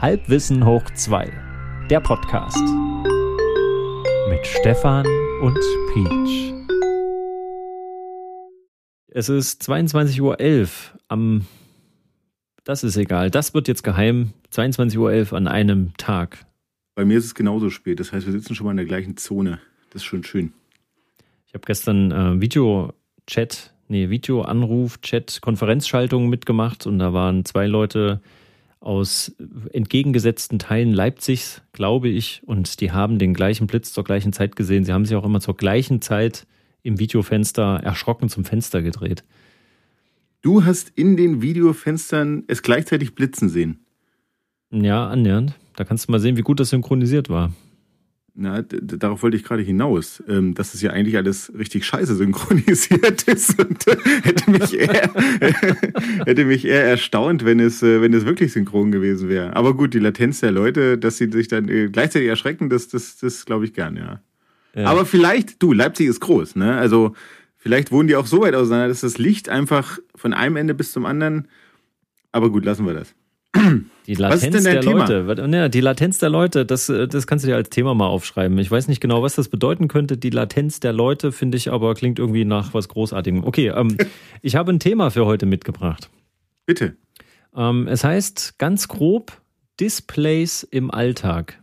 Halbwissen hoch 2, der Podcast. Mit Stefan und Peach. Es ist 22.11 Uhr am. Das ist egal, das wird jetzt geheim. 22.11 Uhr an einem Tag. Bei mir ist es genauso spät, das heißt, wir sitzen schon mal in der gleichen Zone. Das ist schon schön. Ich habe gestern äh, Video-Chat, nee, Video-Anruf, Chat, Konferenzschaltung mitgemacht und da waren zwei Leute aus entgegengesetzten Teilen Leipzigs, glaube ich, und die haben den gleichen Blitz zur gleichen Zeit gesehen. Sie haben sich auch immer zur gleichen Zeit im Videofenster erschrocken zum Fenster gedreht. Du hast in den Videofenstern es gleichzeitig blitzen sehen. Ja, annähernd. Da kannst du mal sehen, wie gut das synchronisiert war. Na, darauf wollte ich gerade hinaus, ähm, dass es ja eigentlich alles richtig scheiße synchronisiert ist und äh, hätte mich eher, hätte mich eher erstaunt, wenn es, äh, wenn es wirklich synchron gewesen wäre. Aber gut, die Latenz der Leute, dass sie sich dann äh, gleichzeitig erschrecken, das, das, das glaube ich gern, ja. ja. Aber vielleicht, du, Leipzig ist groß, ne? Also vielleicht wohnen die auch so weit auseinander, dass das Licht einfach von einem Ende bis zum anderen. Aber gut, lassen wir das. Die Latenz der Thema? Leute. Ja, die Latenz der Leute, das, äh, das kannst du dir als Thema mal aufschreiben. Ich weiß nicht genau, was das bedeuten könnte. Die Latenz der Leute, finde ich aber, klingt irgendwie nach was Großartigem. Okay, ähm, ich habe ein Thema für heute mitgebracht. Bitte. Ähm, es heißt ganz grob Displays im Alltag.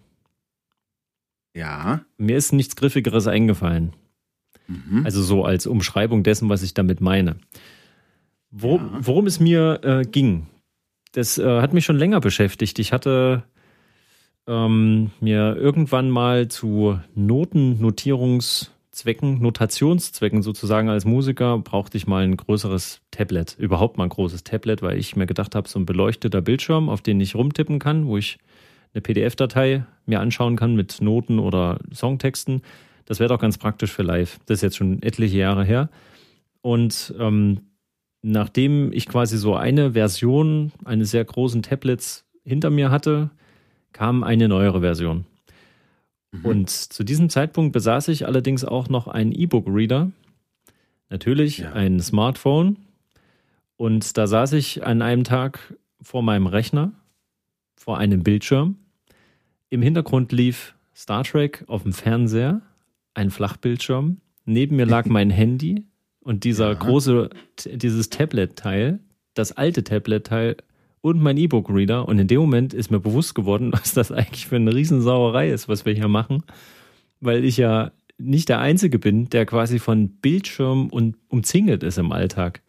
Ja. Mir ist nichts Griffigeres eingefallen. Mhm. Also so als Umschreibung dessen, was ich damit meine. Worum, ja. worum es mir äh, ging, das äh, hat mich schon länger beschäftigt. Ich hatte ähm, mir irgendwann mal zu Notennotierungszwecken, Notationszwecken sozusagen als Musiker brauchte ich mal ein größeres Tablet, überhaupt mal ein großes Tablet, weil ich mir gedacht habe, so ein beleuchteter Bildschirm, auf den ich rumtippen kann, wo ich eine PDF-Datei mir anschauen kann mit Noten oder Songtexten. Das wäre doch ganz praktisch für live. Das ist jetzt schon etliche Jahre her. Und ähm, nachdem ich quasi so eine Version eines sehr großen Tablets hinter mir hatte, kam eine neuere Version. Mhm. Und zu diesem Zeitpunkt besaß ich allerdings auch noch einen E-Book-Reader, natürlich ja. ein Smartphone. Und da saß ich an einem Tag vor meinem Rechner, vor einem Bildschirm. Im Hintergrund lief Star Trek auf dem Fernseher, ein Flachbildschirm. Neben mir lag mein Handy, und dieser ja. große, dieses Tablet-Teil, das alte Tablet-Teil und mein E-Book-Reader. Und in dem Moment ist mir bewusst geworden, was das eigentlich für eine Riesensauerei ist, was wir hier machen. Weil ich ja nicht der Einzige bin, der quasi von Bildschirm und umzingelt ist im Alltag.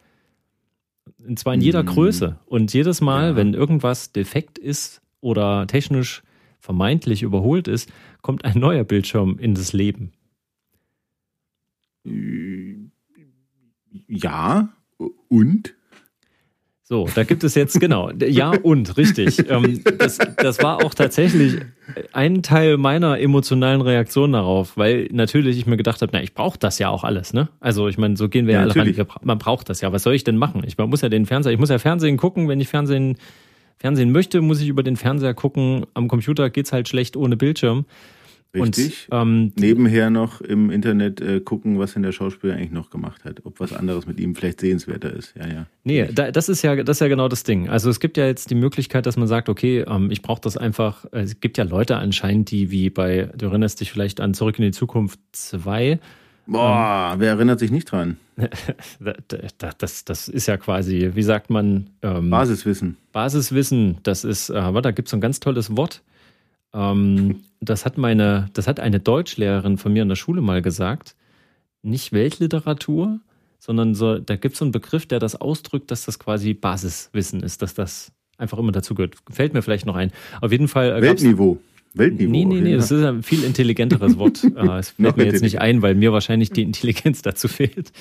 Und zwar in jeder mm. Größe. Und jedes Mal, ja. wenn irgendwas defekt ist oder technisch vermeintlich überholt ist, kommt ein neuer Bildschirm in das Leben. Ja, und? So, da gibt es jetzt, genau, ja und, richtig. Ähm, das, das war auch tatsächlich ein Teil meiner emotionalen Reaktion darauf, weil natürlich ich mir gedacht habe, na, ich brauche das ja auch alles, ne? Also ich meine, so gehen wir ja, alle ran. Man braucht das ja. Was soll ich denn machen? Ich muss ja den Fernseher, ich muss ja Fernsehen gucken, wenn ich Fernsehen, Fernsehen möchte, muss ich über den Fernseher gucken. Am Computer geht's halt schlecht ohne Bildschirm. Richtig. Und, ähm, Nebenher noch im Internet äh, gucken, was denn der Schauspieler eigentlich noch gemacht hat. Ob was anderes mit ihm vielleicht sehenswerter ist. Ja, ja. Nee, da, das ist ja, das ist ja genau das Ding. Also es gibt ja jetzt die Möglichkeit, dass man sagt, okay, ähm, ich brauche das einfach. Äh, es gibt ja Leute anscheinend, die wie bei, du erinnerst dich vielleicht an Zurück in die Zukunft 2. Boah, ähm, wer erinnert sich nicht dran? das, das ist ja quasi, wie sagt man? Ähm, Basiswissen. Basiswissen, das ist, äh, warte, da gibt es so ein ganz tolles Wort. Ähm, das hat meine, das hat eine Deutschlehrerin von mir in der Schule mal gesagt. Nicht Weltliteratur, sondern so, da gibt es so einen Begriff, der das ausdrückt, dass das quasi Basiswissen ist, dass das einfach immer dazu gehört. Fällt mir vielleicht noch ein. Auf jeden Fall. Äh, Weltniveau. Weltniveau. Nee, nee, nee, das ist ein viel intelligenteres Wort. Äh, es fällt mir jetzt nicht ein, weil mir wahrscheinlich die Intelligenz dazu fehlt.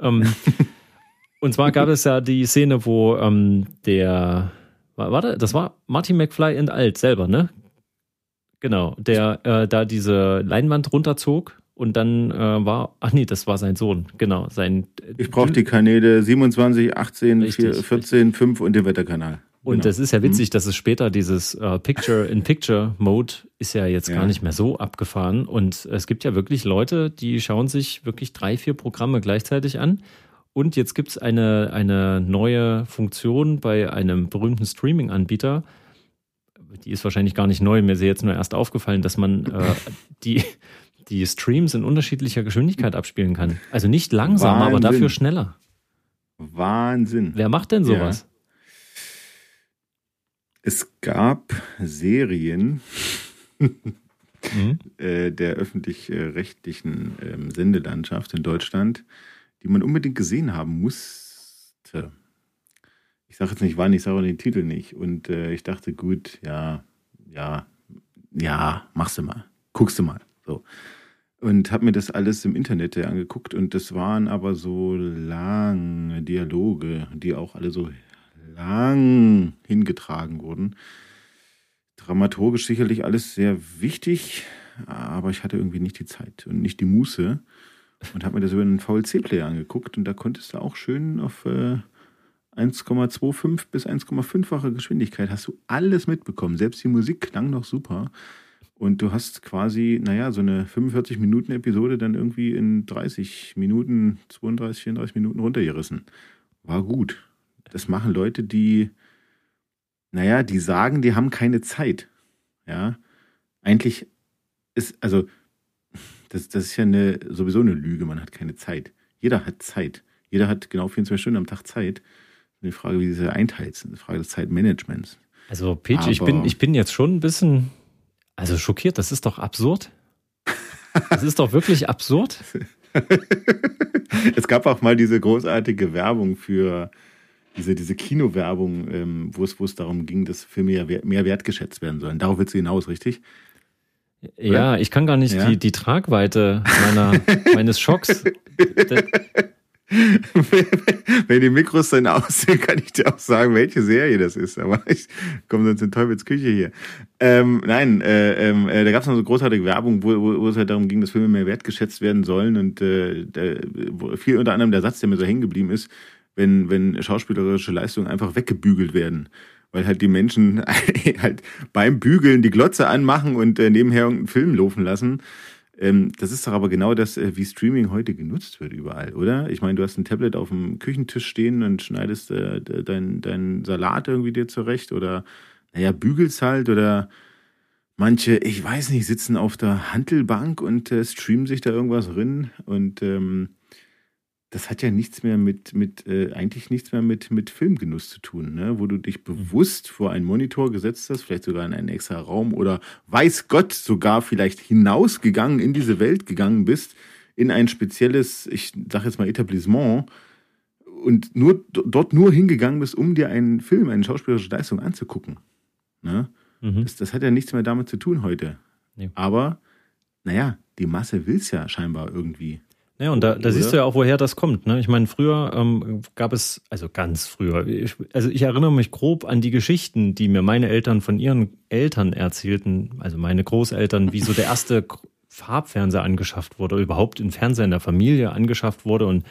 Ähm, und zwar gab es ja die Szene, wo ähm, der, warte, das war Martin McFly in Alt selber, ne? Genau, der äh, da diese Leinwand runterzog und dann äh, war, ach nee, das war sein Sohn, genau, sein. Ich brauche die Kanäle 27, 18, richtig, 4, 14, richtig. 5 und den Wetterkanal. Und genau. das ist ja witzig, mhm. dass es später dieses äh, Picture-in-Picture-Mode ist ja jetzt ja. gar nicht mehr so abgefahren. Und es gibt ja wirklich Leute, die schauen sich wirklich drei, vier Programme gleichzeitig an. Und jetzt gibt es eine, eine neue Funktion bei einem berühmten Streaming-Anbieter, die ist wahrscheinlich gar nicht neu, mir ist jetzt nur erst aufgefallen, dass man äh, die, die Streams in unterschiedlicher Geschwindigkeit abspielen kann. Also nicht langsam, Wahnsinn. aber dafür schneller. Wahnsinn. Wer macht denn sowas? Ja. Es gab Serien mhm. äh, der öffentlich-rechtlichen äh, Sendelandschaft in Deutschland, die man unbedingt gesehen haben musste. Ich sage jetzt nicht wann, ich sage auch den Titel nicht. Und äh, ich dachte, gut, ja, ja, ja, machst du mal, guckst du mal. So. Und habe mir das alles im Internet angeguckt und das waren aber so lange Dialoge, die auch alle so lang hingetragen wurden. Dramaturgisch sicherlich alles sehr wichtig, aber ich hatte irgendwie nicht die Zeit und nicht die Muße und habe mir das über einen VLC-Player angeguckt und da konntest du auch schön auf äh, 1,25 bis 1,5-fache Geschwindigkeit hast du alles mitbekommen. Selbst die Musik klang noch super. Und du hast quasi, naja, so eine 45-Minuten-Episode dann irgendwie in 30 Minuten, 32, 34 Minuten runtergerissen. War gut. Das machen Leute, die, naja, die sagen, die haben keine Zeit. Ja. Eigentlich ist, also, das, das ist ja eine, sowieso eine Lüge, man hat keine Zeit. Jeder hat Zeit. Jeder hat genau 24 Stunden am Tag Zeit. Die Frage, wie sie einteilt, eine Frage des Zeitmanagements. Also, Peach, ich bin, ich bin jetzt schon ein bisschen, also schockiert. Das ist doch absurd. Das ist doch wirklich absurd. es gab auch mal diese großartige Werbung für diese, diese Kinowerbung, ähm, wo, es, wo es darum ging, dass Filme ja mehr wertgeschätzt werden sollen. Darauf willst du hinaus, richtig? Ja, Oder? ich kann gar nicht ja? die, die Tragweite meiner, meines Schocks. Wenn die Mikros dann aussehen, kann ich dir auch sagen, welche Serie das ist. Aber ich komme sonst in Teufels Küche hier. Ähm, nein, äh, ähm, äh, da gab es noch so großartige Werbung, wo, wo, wo es halt darum ging, dass Filme mehr wertgeschätzt werden sollen. Und äh, der, viel unter anderem der Satz, der mir so hängen geblieben ist, wenn, wenn schauspielerische Leistungen einfach weggebügelt werden. Weil halt die Menschen halt beim Bügeln die Glotze anmachen und äh, nebenher irgendeinen Film laufen lassen. Ähm, das ist doch aber genau das, äh, wie Streaming heute genutzt wird überall, oder? Ich meine, du hast ein Tablet auf dem Küchentisch stehen und schneidest äh, deinen dein Salat irgendwie dir zurecht oder, naja, bügelst halt oder manche, ich weiß nicht, sitzen auf der Handelbank und äh, streamen sich da irgendwas drin und ähm, das hat ja nichts mehr mit, mit äh, eigentlich nichts mehr mit, mit Filmgenuss zu tun, ne? wo du dich bewusst vor einen Monitor gesetzt hast, vielleicht sogar in einen extra Raum oder weiß Gott sogar vielleicht hinausgegangen, in diese Welt gegangen bist, in ein spezielles, ich sag jetzt mal Etablissement und nur dort nur hingegangen bist, um dir einen Film, eine schauspielerische Leistung anzugucken. Ne? Mhm. Das, das hat ja nichts mehr damit zu tun heute. Nee. Aber, naja, die Masse will es ja scheinbar irgendwie. Ja, und da, da siehst du ja auch, woher das kommt. Ne? Ich meine, früher ähm, gab es, also ganz früher, ich, also ich erinnere mich grob an die Geschichten, die mir meine Eltern von ihren Eltern erzählten, also meine Großeltern, wie so der erste Farbfernseher angeschafft wurde, überhaupt ein Fernseher in der Familie angeschafft wurde und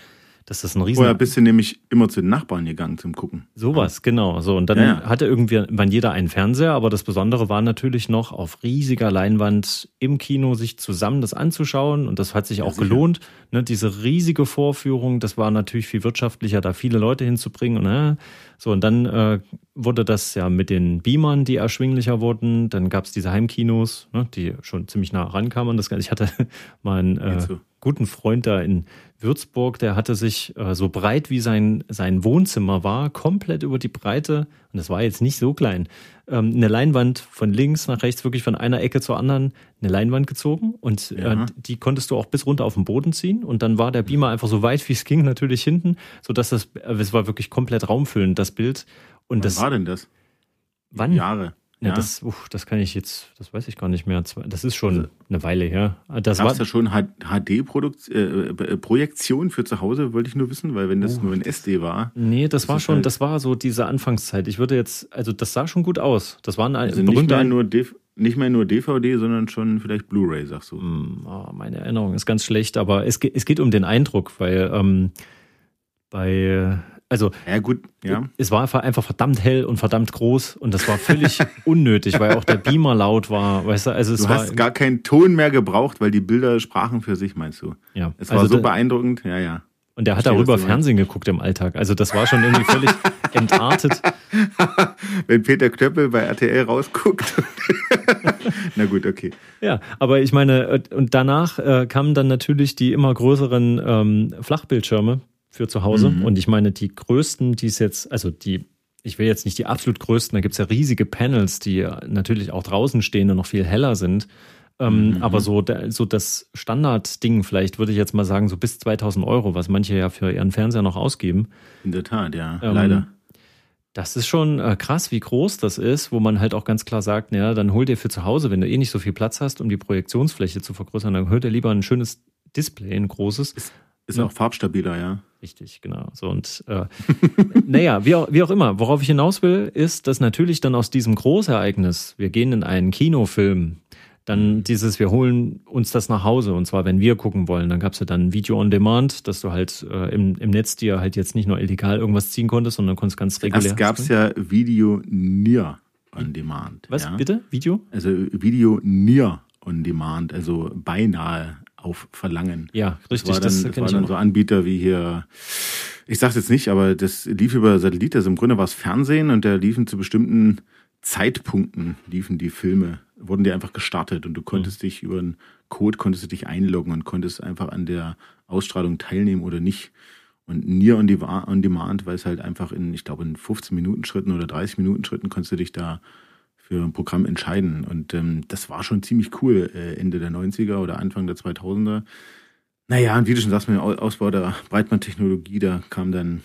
dass das ein riesen... Vorher bist du nämlich immer zu den Nachbarn gegangen zum Gucken. Sowas, genau. So, und dann ja, ja. hatte irgendwann jeder einen Fernseher, aber das Besondere war natürlich noch, auf riesiger Leinwand im Kino sich zusammen das anzuschauen. Und das hat sich auch ja, gelohnt. Ne, diese riesige Vorführung, das war natürlich viel wirtschaftlicher, da viele Leute hinzubringen. Und, äh, so, und dann äh, wurde das ja mit den Beamern, die erschwinglicher wurden. Dann gab es diese Heimkinos, ne, die schon ziemlich nah rankamen. Das, ich hatte meinen äh, guten Freund da in Würzburg, der hatte sich äh, so breit wie sein, sein Wohnzimmer war, komplett über die Breite, und das war jetzt nicht so klein, ähm, eine Leinwand von links nach rechts, wirklich von einer Ecke zur anderen, eine Leinwand gezogen und äh, ja. äh, die konntest du auch bis runter auf den Boden ziehen und dann war der Beamer einfach so weit wie es ging natürlich hinten, sodass das, äh, es war wirklich komplett raumfüllend, das Bild. Und Wann das war denn das? Wann? Jahre. Ja, Das, uff, das kann ich jetzt, das weiß ich gar nicht mehr. Das ist schon also, eine Weile her. Das war ja schon HD-Projektion äh, für zu Hause, wollte ich nur wissen, weil wenn das uh, nur ein SD war. Nee, das, das war schon, halt das war so diese Anfangszeit. Ich würde jetzt, also das sah schon gut aus. Das waren also nicht mehr nur nicht mehr nur DVD, sondern schon vielleicht Blu-ray, sagst du. Oh, meine Erinnerung ist ganz schlecht, aber es, es geht um den Eindruck, weil ähm, bei also, ja, gut, ja. Es war einfach verdammt hell und verdammt groß und das war völlig unnötig, weil auch der Beamer laut war. Weißt du, also es du war, hast gar keinen Ton mehr gebraucht, weil die Bilder sprachen für sich, meinst du? Ja. Es war also so beeindruckend, ja, ja. Und der hat darüber Fernsehen geguckt im Alltag. Also das war schon irgendwie völlig entartet. Wenn Peter Knöppel bei RTL rausguckt. Na gut, okay. Ja, aber ich meine, und danach äh, kamen dann natürlich die immer größeren ähm, Flachbildschirme für zu Hause. Mhm. Und ich meine, die größten, die es jetzt, also die, ich will jetzt nicht die absolut größten, da gibt es ja riesige Panels, die natürlich auch draußen stehen und noch viel heller sind. Ähm, mhm. Aber so, so das Standardding, vielleicht würde ich jetzt mal sagen, so bis 2000 Euro, was manche ja für ihren Fernseher noch ausgeben. In der Tat, ja, ähm, leider. Das ist schon äh, krass, wie groß das ist, wo man halt auch ganz klar sagt, naja, dann hol dir für zu Hause, wenn du eh nicht so viel Platz hast, um die Projektionsfläche zu vergrößern, dann hol dir lieber ein schönes Display, ein großes. Ist, ist ja. auch farbstabiler, ja. Richtig, genau. So und äh, naja, wie auch, wie auch immer, worauf ich hinaus will, ist, dass natürlich dann aus diesem Großereignis, wir gehen in einen Kinofilm, dann mhm. dieses, wir holen uns das nach Hause und zwar, wenn wir gucken wollen. Dann gab es ja dann Video on Demand, dass du halt äh, im, im Netz dir halt jetzt nicht nur illegal irgendwas ziehen konntest, sondern konntest ganz regulär. Es gab ja Video Near on Demand. Was ja? bitte? Video? Also Video Near on Demand, also beinahe auf Verlangen. Ja, richtig. Das, war dann, das, das war dann so Anbieter wie hier, ich sag's jetzt nicht, aber das lief über Satellit, also im Grunde war es Fernsehen und da liefen zu bestimmten Zeitpunkten liefen die Filme wurden die einfach gestartet und du konntest mhm. dich über einen Code konntest du dich einloggen und konntest einfach an der Ausstrahlung teilnehmen oder nicht. Und Near on, on Demand, weil es halt einfach in, ich glaube, in 15 Minuten Schritten oder 30 Minuten Schritten konntest du dich da für ein Programm entscheiden. Und ähm, das war schon ziemlich cool äh, Ende der 90er oder Anfang der 2000er. Naja, und wie du schon sagst, mit dem Ausbau der Breitbandtechnologie, da kamen dann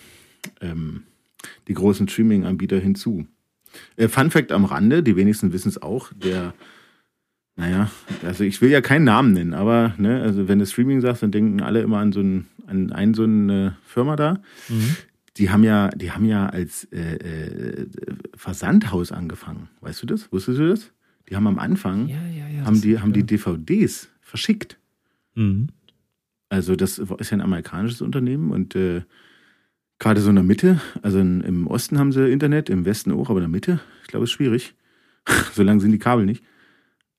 ähm, die großen Streaming-Anbieter hinzu. Äh, Fun Fact am Rande, die wenigsten wissen es auch, der, naja, also ich will ja keinen Namen nennen, aber ne, also wenn du Streaming sagst, dann denken alle immer an so ein, an einen so eine Firma da. Mhm. Die haben ja, die haben ja als äh, äh, Versandhaus angefangen. Weißt du das? Wusstest du das? Die haben am Anfang ja, ja, ja, haben die, haben die DVDs verschickt. Mhm. Also das ist ja ein amerikanisches Unternehmen und äh, Gerade so in der Mitte, also in, im Osten haben sie Internet, im Westen auch, aber in der Mitte, ich glaube, ist schwierig. so lang sind die Kabel nicht.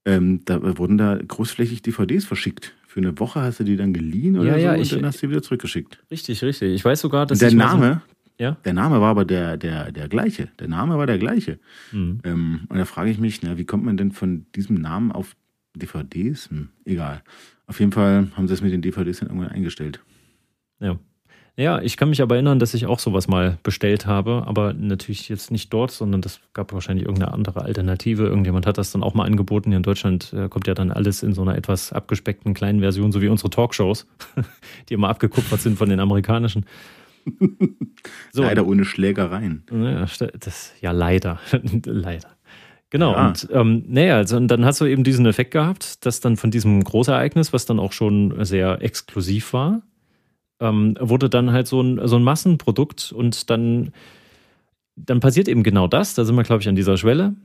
Ähm, da wurden da großflächig DVDs verschickt. Für eine Woche hast du die dann geliehen oder ja, ja, so ich, und dann hast du die wieder zurückgeschickt. Richtig, richtig. Ich weiß sogar, dass der Name, so, ja? der Name war aber der, der, der gleiche. Der Name war der gleiche. Mhm. Ähm, und da frage ich mich, na, wie kommt man denn von diesem Namen auf DVDs? Hm, egal. Auf jeden Fall haben sie es mit den DVDs dann irgendwann eingestellt. Ja. Ja, ich kann mich aber erinnern, dass ich auch sowas mal bestellt habe, aber natürlich jetzt nicht dort, sondern das gab wahrscheinlich irgendeine andere Alternative. Irgendjemand hat das dann auch mal angeboten. Hier in Deutschland äh, kommt ja dann alles in so einer etwas abgespeckten kleinen Version, so wie unsere Talkshows, die immer abgekupfert sind von den amerikanischen. So, leider ohne Schlägereien. Ja, das, ja leider. leider. Genau, ja. und ähm, naja, also, und dann hast du eben diesen Effekt gehabt, dass dann von diesem Großereignis, was dann auch schon sehr exklusiv war, ähm, wurde dann halt so ein, so ein Massenprodukt und dann, dann passiert eben genau das. Da sind wir, glaube ich, an dieser Schwelle.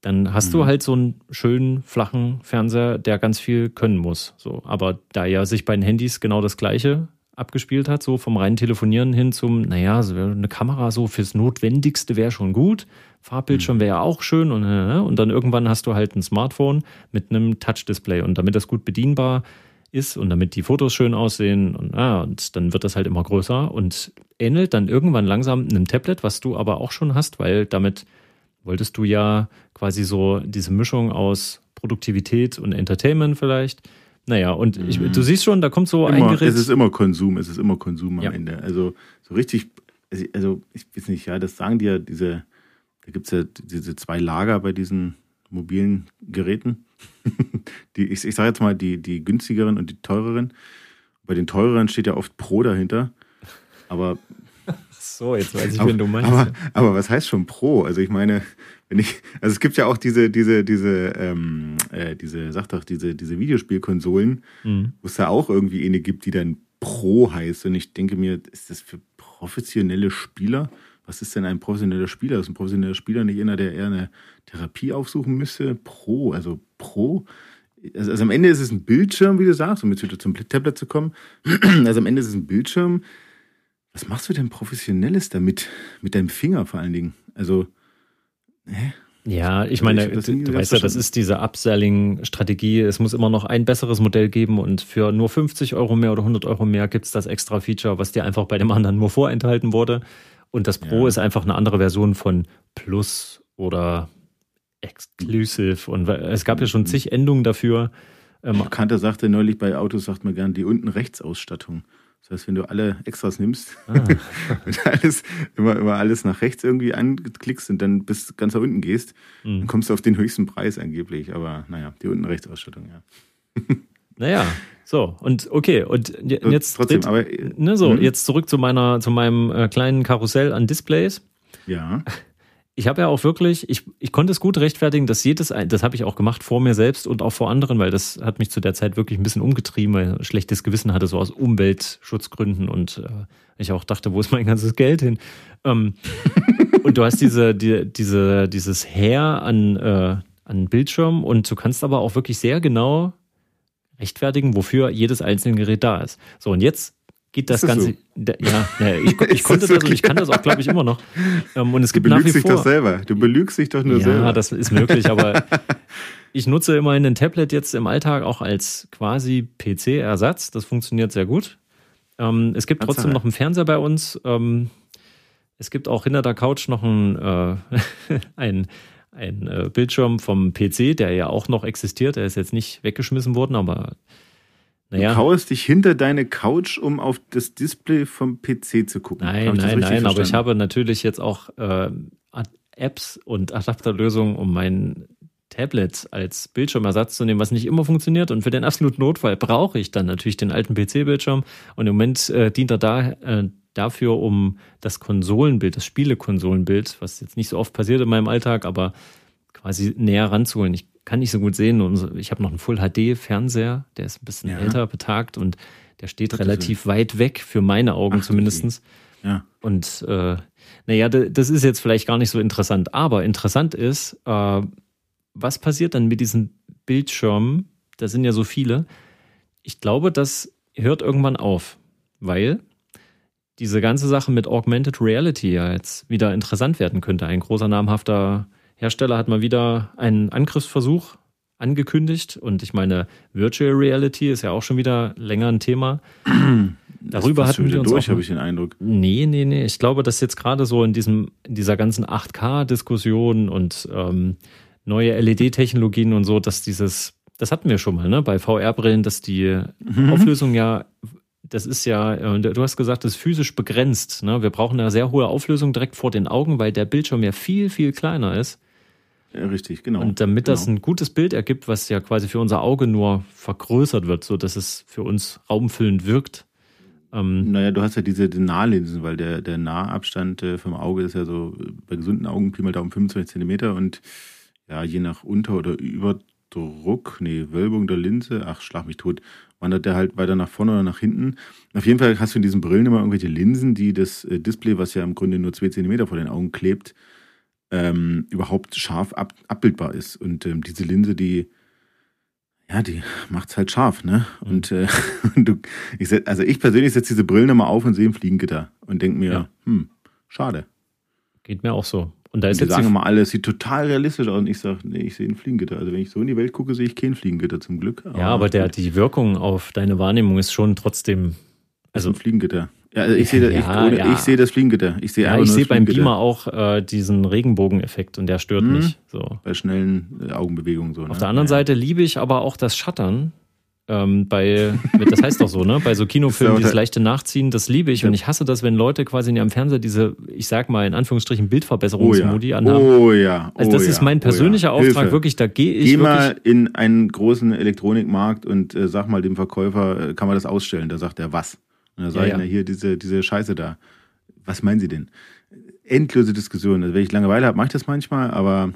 Dann hast mhm. du halt so einen schönen, flachen Fernseher, der ganz viel können muss. So, aber da ja sich bei den Handys genau das Gleiche abgespielt hat, so vom reinen Telefonieren hin zum, naja, so eine Kamera so fürs Notwendigste wäre schon gut. Farbbildschirm mhm. wäre ja auch schön und, äh, und dann irgendwann hast du halt ein Smartphone mit einem Touch-Display und damit das gut bedienbar ist und damit die Fotos schön aussehen und, ah, und dann wird das halt immer größer und ähnelt dann irgendwann langsam einem Tablet, was du aber auch schon hast, weil damit wolltest du ja quasi so diese Mischung aus Produktivität und Entertainment vielleicht. Naja, und ich, mhm. du siehst schon, da kommt so immer, ein Gerät. Es ist immer Konsum, es ist immer Konsum am ja. Ende. Also so richtig, also ich weiß nicht, ja, das sagen die ja diese, da gibt es ja diese zwei Lager bei diesen mobilen Geräten. die, ich, ich sage jetzt mal die, die günstigeren und die teureren. Bei den teureren steht ja oft Pro dahinter. Aber. So, jetzt weiß ich, aber, wen du meinst. Aber, aber was heißt schon Pro? Also ich meine, wenn ich, also es gibt ja auch diese, diese, diese, ähm, äh, diese, sag doch, diese, diese Videospielkonsolen, mhm. wo es da auch irgendwie eine gibt, die dann Pro heißt. Und ich denke mir, ist das für professionelle Spieler? Was ist denn ein professioneller Spieler? Ist ein professioneller Spieler nicht einer, der eher eine Therapie aufsuchen müsste? Pro, also Pro. Also, also am Ende ist es ein Bildschirm, wie du sagst, um jetzt wieder zum Tablet zu kommen. Also am Ende ist es ein Bildschirm. Was machst du denn Professionelles damit? Mit deinem Finger vor allen Dingen? Also, hä? Ja, ich meine, ich du, weißt ja, das ist diese Upselling-Strategie. Es muss immer noch ein besseres Modell geben und für nur 50 Euro mehr oder 100 Euro mehr gibt's das extra Feature, was dir einfach bei dem anderen nur vorenthalten wurde. Und das Pro ja. ist einfach eine andere Version von Plus oder Exclusive. Und es gab ja schon zig Endungen dafür. Ähm, Kanter sagte neulich bei Autos, sagt man gern, die unten rechts Ausstattung. Das heißt, wenn du alle Extras nimmst ah. und alles, immer, immer alles nach rechts irgendwie anklickst und dann bis ganz nach unten gehst, mhm. dann kommst du auf den höchsten Preis angeblich. Aber naja, die unten rechts Ausstattung, ja. Naja, so, und okay, und jetzt trotzdem, aber, ne, so, hm? jetzt zurück zu meiner, zu meinem äh, kleinen Karussell an Displays. Ja ich habe ja auch wirklich, ich, ich konnte es gut rechtfertigen, dass jedes, das habe ich auch gemacht vor mir selbst und auch vor anderen, weil das hat mich zu der Zeit wirklich ein bisschen umgetrieben, weil ich schlechtes Gewissen hatte, so aus Umweltschutzgründen und äh, ich auch dachte, wo ist mein ganzes Geld hin? Ähm, und du hast diese, die, diese, dieses Heer an, äh, an Bildschirm und du kannst aber auch wirklich sehr genau rechtfertigen, wofür jedes einzelne Gerät da ist. So, und jetzt geht das, das Ganze. So? Ja, ja, ich, ich konnte das, und ich kann das auch, glaube ich, immer noch. Ähm, und es gibt du belügst nach wie vor. dich doch selber. Du belügst dich doch nur ja, selber. Ja, das ist möglich, aber ich nutze immerhin ein Tablet jetzt im Alltag auch als quasi PC-Ersatz. Das funktioniert sehr gut. Ähm, es gibt trotzdem noch einen Fernseher bei uns. Ähm, es gibt auch hinter der Couch noch ein, äh, ein, ein äh, Bildschirm vom PC, der ja auch noch existiert. Der ist jetzt nicht weggeschmissen worden, aber naja. Du kauerst dich hinter deine Couch, um auf das Display vom PC zu gucken. Nein, nein, nein, aber ich habe natürlich jetzt auch äh, Apps und Adapterlösungen, um mein Tablet als Bildschirmersatz zu nehmen, was nicht immer funktioniert. Und für den absoluten Notfall brauche ich dann natürlich den alten PC-Bildschirm. Und im Moment äh, dient er da äh, dafür, um das Konsolenbild, das Spielekonsolenbild, was jetzt nicht so oft passiert in meinem Alltag, aber quasi näher ranzuholen. Ich kann nicht so gut sehen. Und ich habe noch einen Full HD-Fernseher, der ist ein bisschen ja. älter betagt und der steht das relativ weit weg für meine Augen Ach, zumindest. Okay. Ja. Und äh, naja, das ist jetzt vielleicht gar nicht so interessant. Aber interessant ist, äh, was passiert dann mit diesen Bildschirmen? Da sind ja so viele. Ich glaube, das hört irgendwann auf, weil diese ganze Sache mit Augmented Reality ja jetzt wieder interessant werden könnte. Ein großer namhafter Hersteller hat mal wieder einen Angriffsversuch angekündigt und ich meine, Virtual Reality ist ja auch schon wieder länger ein Thema. Darüber hatten wir uns durch, habe ich den Eindruck. Nee, nee, nee. Ich glaube, dass jetzt gerade so in diesem, in dieser ganzen 8K-Diskussion und ähm, neue LED-Technologien und so, dass dieses, das hatten wir schon mal, ne, bei VR-Brillen, dass die mhm. Auflösung ja, das ist ja, äh, du hast gesagt, das ist physisch begrenzt. Ne? Wir brauchen eine sehr hohe Auflösung direkt vor den Augen, weil der Bildschirm ja viel, viel kleiner ist. Ja, richtig, genau. Und damit genau. das ein gutes Bild ergibt, was ja quasi für unser Auge nur vergrößert wird, so dass es für uns raumfüllend wirkt. Ähm, naja, du hast ja diese Nahlinsen, weil der, der Nahabstand äh, vom Auge ist ja so bei gesunden Augen Pi mal Daumen 25 Zentimeter und ja, je nach Unter- oder Überdruck, nee, Wölbung der Linse, ach, schlag mich tot, wandert der halt weiter nach vorne oder nach hinten. Auf jeden Fall hast du in diesen Brillen immer irgendwelche Linsen, die das äh, Display, was ja im Grunde nur zwei Zentimeter vor den Augen klebt, ähm, überhaupt scharf ab, abbildbar ist. Und ähm, diese Linse, die, ja, die macht's halt scharf, ne? Mhm. Und äh, du, ich set, also ich persönlich setze diese Brillen immer auf und sehe ein Fliegengitter und denke mir, ja. hm, schade. Geht mir auch so. Und da ist und jetzt sagen immer alle, es sieht total realistisch aus. Und ich sage, nee, ich sehe ein Fliegengitter. Also wenn ich so in die Welt gucke, sehe ich kein Fliegengitter zum Glück. Aber ja, aber der, die Wirkung auf deine Wahrnehmung ist schon trotzdem. Also ein Fliegengitter. Ja, also ich sehe das, ja, ich, ja. ich sehe das Fliegengitter. Ich sehe ja, ich sehe beim Beamer auch äh, diesen Regenbogeneffekt und der stört mhm. mich. So. Bei schnellen äh, Augenbewegungen so. Auf ne? der anderen. Seite liebe ich aber auch das Shuttern. Ähm, bei, das heißt doch so, ne? Bei so Kinofilmen, dieses leichte Nachziehen, das liebe ich. Und ich hasse das, wenn Leute quasi in ihrem Fernseher diese, ich sag mal in Anführungsstrichen, Bildverbesserungsmodi oh ja. anhaben. Oh ja. Oh also das ist mein persönlicher oh Auftrag, Hilfe. wirklich, da gehe ich. Geh mal in einen großen Elektronikmarkt und äh, sag mal dem Verkäufer, äh, kann man das ausstellen? Da sagt er was. Und da sage ja, ich, na hier, diese, diese Scheiße da. Was meinen Sie denn? Endlose Diskussionen. Also wenn ich Langeweile habe, mache ich das manchmal, aber.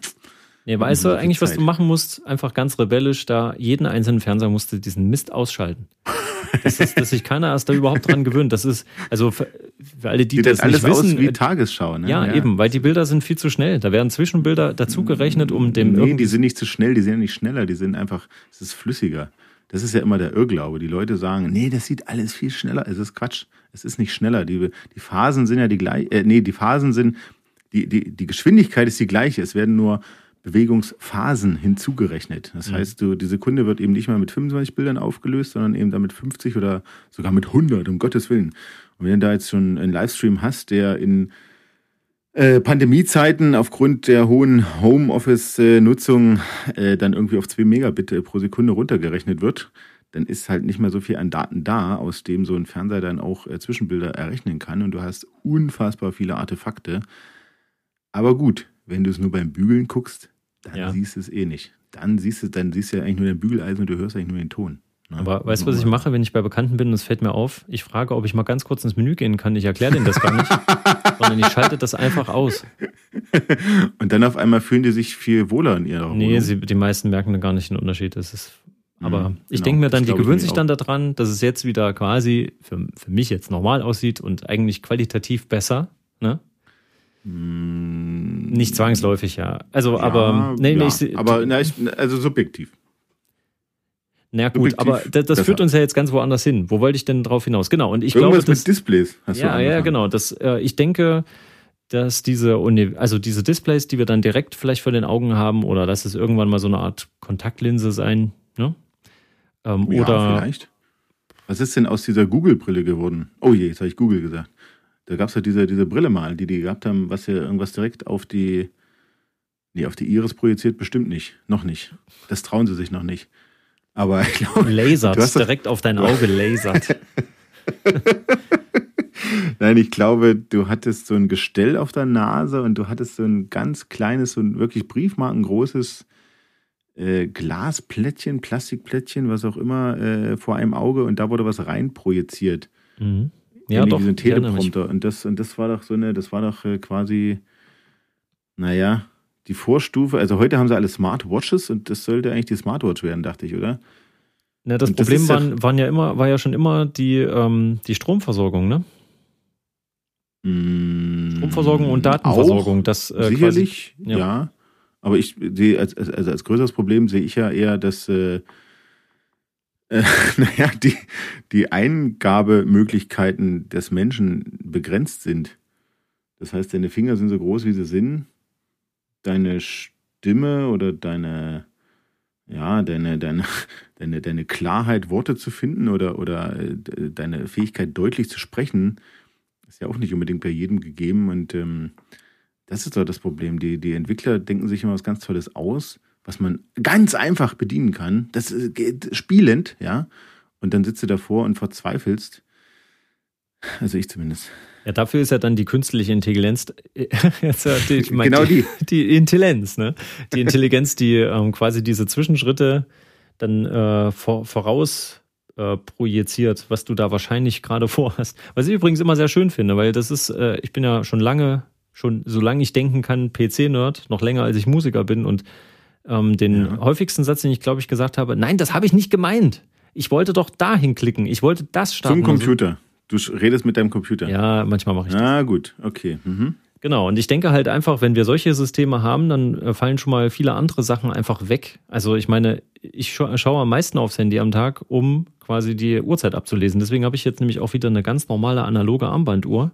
Nee, weißt du eigentlich, Zeit. was du machen musst? Einfach ganz rebellisch da jeden einzelnen Fernseher musst du diesen Mist ausschalten. Das ist, dass sich keiner erst da überhaupt dran gewöhnt. Das ist, also für, für alle, die Sieht das, das alles nicht wissen. Aus wie Tagesschau, ne? Ja, ja, eben, weil die Bilder sind viel zu schnell. Da werden Zwischenbilder dazugerechnet, um dem. Nee, die sind nicht zu schnell, die sind ja nicht schneller, die sind einfach, es ist flüssiger. Das ist ja immer der Irrglaube. Die Leute sagen, nee, das sieht alles viel schneller. Es ist Quatsch. Es ist nicht schneller. Die, die Phasen sind ja die gleiche, äh, nee, die Phasen sind, die, die, die Geschwindigkeit ist die gleiche. Es werden nur Bewegungsphasen hinzugerechnet. Das mhm. heißt, du, die Sekunde wird eben nicht mal mit 25 Bildern aufgelöst, sondern eben damit 50 oder sogar mit 100, um Gottes Willen. Und wenn du da jetzt schon einen Livestream hast, der in äh, Pandemiezeiten aufgrund der hohen Homeoffice-Nutzung äh, dann irgendwie auf 2 Megabit pro Sekunde runtergerechnet wird, dann ist halt nicht mehr so viel an Daten da, aus dem so ein Fernseher dann auch äh, Zwischenbilder errechnen kann und du hast unfassbar viele Artefakte. Aber gut, wenn du es nur beim Bügeln guckst, dann ja. siehst du es eh nicht. Dann siehst du, dann siehst du ja eigentlich nur den Bügeleisen und du hörst eigentlich nur den Ton. Ne? Aber weißt du, was ich mache, wenn ich bei Bekannten bin und es fällt mir auf? Ich frage, ob ich mal ganz kurz ins Menü gehen kann. Ich erkläre denen das gar nicht, sondern ich schalte das einfach aus. und dann auf einmal fühlen die sich viel wohler in ihrer Wohnung. Nee, sie, die meisten merken da gar nicht den Unterschied. Das ist, aber mhm, ich genau, denke mir dann, die gewöhnen sich dann daran, dass es jetzt wieder quasi für, für mich jetzt normal aussieht und eigentlich qualitativ besser. Ne? Mm. Nicht zwangsläufig, ja. Also, ja, aber nee, ja, nee, ich, aber na, ich, also subjektiv. Na gut, aber das, das führt uns ja jetzt ganz woanders hin. Wo wollte ich denn drauf hinaus? Genau. Und ich Irgendwas glaube, das, mit Displays. Hast ja, du ja, genau. Das, äh, ich denke, dass diese, also diese Displays, die wir dann direkt vielleicht vor den Augen haben, oder lass es irgendwann mal so eine Art Kontaktlinse sein, ne? Ähm, ja, oder vielleicht. Was ist denn aus dieser Google-Brille geworden? Oh je, jetzt habe ich Google gesagt. Da gab es ja diese, diese Brille mal, die die gehabt haben, was ja irgendwas direkt auf die, nee, auf die Iris projiziert, bestimmt nicht. Noch nicht. Das trauen sie sich noch nicht. Aber ich glaube. Lasert, direkt auf dein Auge lasert. Nein, ich glaube, du hattest so ein Gestell auf der Nase und du hattest so ein ganz kleines, so ein wirklich briefmarkengroßes äh, Glasplättchen, Plastikplättchen, was auch immer, äh, vor einem Auge und da wurde was rein projiziert. Mhm. Ja, doch. Ein Teleprompter. Und das, und das war doch so eine, das war doch äh, quasi, naja, die Vorstufe. Also heute haben sie alle Smartwatches und das sollte eigentlich die Smartwatch werden, dachte ich, oder? Na, das und Problem das waren, ja, waren ja immer, war ja schon immer die, ähm, die Stromversorgung, ne? Mm, Stromversorgung und Datenversorgung. Auch, das äh, sicherlich, quasi, ja. ja. Aber ich sehe als, also als größeres Problem sehe ich ja eher, dass äh, äh, naja, die, die Eingabemöglichkeiten des Menschen begrenzt sind. Das heißt, deine Finger sind so groß, wie sie sind deine Stimme oder deine, ja, deine, deine, deine, deine Klarheit, Worte zu finden oder, oder äh, deine Fähigkeit, deutlich zu sprechen, ist ja auch nicht unbedingt bei jedem gegeben. Und ähm, das ist doch das Problem. Die, die Entwickler denken sich immer was ganz Tolles aus, was man ganz einfach bedienen kann. Das geht spielend, ja. Und dann sitzt du davor und verzweifelst. Also ich zumindest. Ja, dafür ist ja dann die künstliche Intelligenz, jetzt, die, ich mein, genau die. Die Intelligenz, ne? Die Intelligenz, die ähm, quasi diese Zwischenschritte dann äh, vor, voraus äh, projiziert, was du da wahrscheinlich gerade vorhast. Was ich übrigens immer sehr schön finde, weil das ist, äh, ich bin ja schon lange, schon solange ich denken kann, PC-Nerd, noch länger als ich Musiker bin und ähm, den ja. häufigsten Satz, den ich glaube ich gesagt habe, nein, das habe ich nicht gemeint. Ich wollte doch dahin klicken. Ich wollte das starten. Zum Computer. Du redest mit deinem Computer. Ja, manchmal mache ich das. Ah, gut, okay. Mhm. Genau, und ich denke halt einfach, wenn wir solche Systeme haben, dann äh, fallen schon mal viele andere Sachen einfach weg. Also ich meine, ich schaue am meisten aufs Handy am Tag, um quasi die Uhrzeit abzulesen. Deswegen habe ich jetzt nämlich auch wieder eine ganz normale analoge Armbanduhr.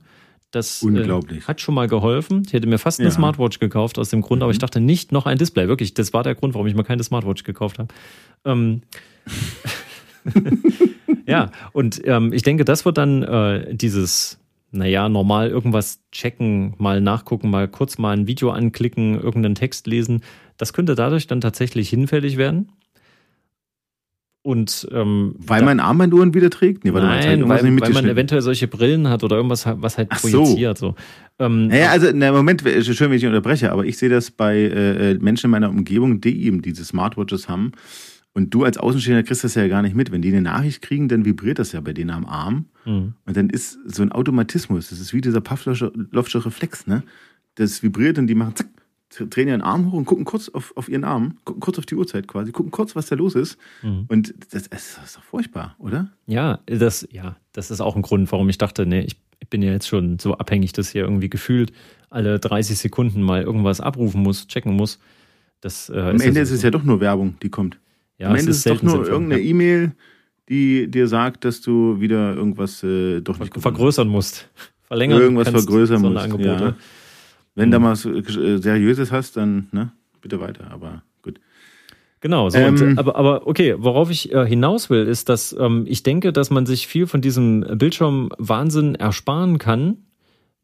Das äh, hat schon mal geholfen. Ich hätte mir fast eine ja. Smartwatch gekauft aus dem Grund, mhm. aber ich dachte nicht noch ein Display. Wirklich, das war der Grund, warum ich mir keine Smartwatch gekauft habe. Ähm, ja, und ähm, ich denke, das wird dann äh, dieses, naja, normal irgendwas checken, mal nachgucken, mal kurz mal ein Video anklicken, irgendeinen Text lesen. Das könnte dadurch dann tatsächlich hinfällig werden. Und ähm, weil man Armbanduhren wieder trägt? Nee, Nein, mal, weil, weil man eventuell solche Brillen hat oder irgendwas, was halt projiziert. So. so. Ähm, naja, also na, Moment, schön, wenn ich unterbreche, aber ich sehe das bei äh, äh, Menschen in meiner Umgebung, die eben diese Smartwatches haben und du als Außenstehender kriegst das ja gar nicht mit. Wenn die eine Nachricht kriegen, dann vibriert das ja bei denen am Arm. Mhm. Und dann ist so ein Automatismus. Das ist wie dieser Pavlovsche Reflex, ne? Das vibriert und die machen zack, drehen ihren Arm hoch und gucken kurz auf, auf ihren Arm, gucken kurz auf die Uhrzeit quasi, gucken kurz, was da los ist. Mhm. Und das, das, ist doch furchtbar, oder? Ja, das, ja, das ist auch ein Grund, warum ich dachte, nee, ich, bin ja jetzt schon so abhängig, dass hier irgendwie gefühlt alle 30 Sekunden mal irgendwas abrufen muss, checken muss. Das, äh, Am Ende ist es ja doch nur Werbung, die kommt. Ja, Am Ende ist es doch nur sinnvoll. irgendeine E-Mail, die dir sagt, dass du wieder irgendwas äh, doch nicht vergrößern musst. Verlängern Irgendwas vergrößern musst. Ja. Wenn mhm. da mal was äh, Seriöses hast, dann, ne? bitte weiter, aber gut. Genau, so ähm, und, aber, aber okay, worauf ich äh, hinaus will, ist, dass ähm, ich denke, dass man sich viel von diesem Bildschirmwahnsinn ersparen kann,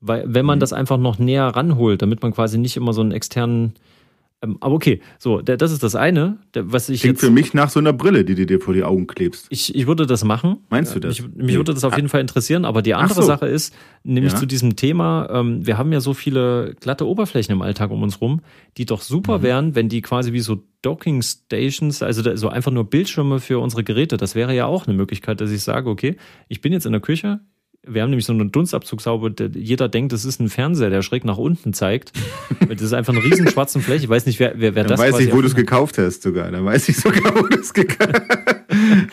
weil wenn man mhm. das einfach noch näher ranholt, damit man quasi nicht immer so einen externen aber okay, so, das ist das eine, was ich Klingt jetzt, für mich nach so einer Brille, die du dir vor die Augen klebst. Ich, ich würde das machen. Meinst du das? Mich, mich würde das auf jeden Fall interessieren, aber die andere so. Sache ist, nämlich ja. zu diesem Thema, ähm, wir haben ja so viele glatte Oberflächen im Alltag um uns rum, die doch super mhm. wären, wenn die quasi wie so Docking Stations, also so einfach nur Bildschirme für unsere Geräte, das wäre ja auch eine Möglichkeit, dass ich sage, okay, ich bin jetzt in der Küche, wir haben nämlich so einen Dunstabzugshaube, jeder denkt, das ist ein Fernseher, der schräg nach unten zeigt. das ist einfach eine riesen schwarze Fläche. Ich weiß nicht, wer, wer, wer Dann das weiß ich, wo du es gekauft hast sogar. Dann weiß ich sogar, wo du es gekauft hast.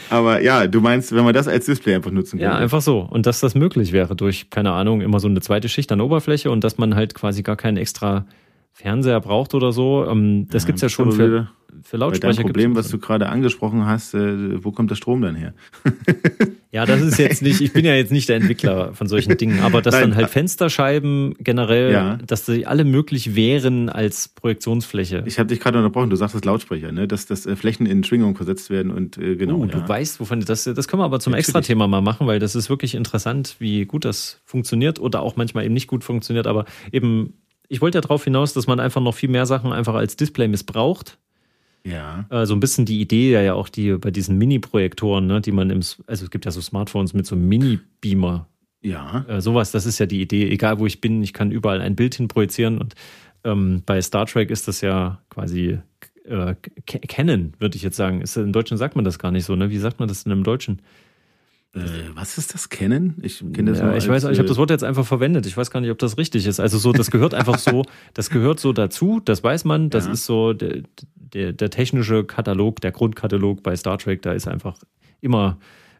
Aber ja, du meinst, wenn man das als Display einfach nutzen kann. Ja, einfach so. Und dass das möglich wäre durch, keine Ahnung, immer so eine zweite Schicht an Oberfläche und dass man halt quasi gar keinen extra Fernseher braucht oder so. Ähm, das ja, gibt's ja schon für, für Lautsprecher. Bei Problem, was du gerade angesprochen hast, äh, wo kommt der Strom dann her? ja, das ist jetzt nicht, ich bin ja jetzt nicht der Entwickler von solchen Dingen, aber dass Nein. dann halt Fensterscheiben generell, ja. dass die alle möglich wären als Projektionsfläche. Ich habe dich gerade unterbrochen, du sagst das Lautsprecher, ne? dass, dass äh, Flächen in Schwingung versetzt werden und äh, genau. Uh, ja. Du weißt, wovon das, das können wir aber zum Extra-Thema mal machen, weil das ist wirklich interessant, wie gut das funktioniert oder auch manchmal eben nicht gut funktioniert, aber eben ich wollte ja darauf hinaus, dass man einfach noch viel mehr Sachen einfach als Display missbraucht. Ja. Äh, so ein bisschen die Idee ja, ja auch die bei diesen Mini-Projektoren, ne, die man im, also es gibt ja so Smartphones mit so Mini-Beamer. Ja. Äh, sowas, das ist ja die Idee. Egal wo ich bin, ich kann überall ein Bild hin projizieren und ähm, bei Star Trek ist das ja quasi äh, Canon, würde ich jetzt sagen. Ist, Im Deutschen sagt man das gar nicht so, ne? Wie sagt man das denn im Deutschen? Äh, was ist das Kennen? Ich kenne das ja, Ich weiß, ich habe das Wort jetzt einfach verwendet. Ich weiß gar nicht, ob das richtig ist. Also so, das gehört einfach so, das gehört so dazu. Das weiß man. Das ja. ist so der, der, technische Katalog, der Grundkatalog bei Star Trek. Da ist einfach immer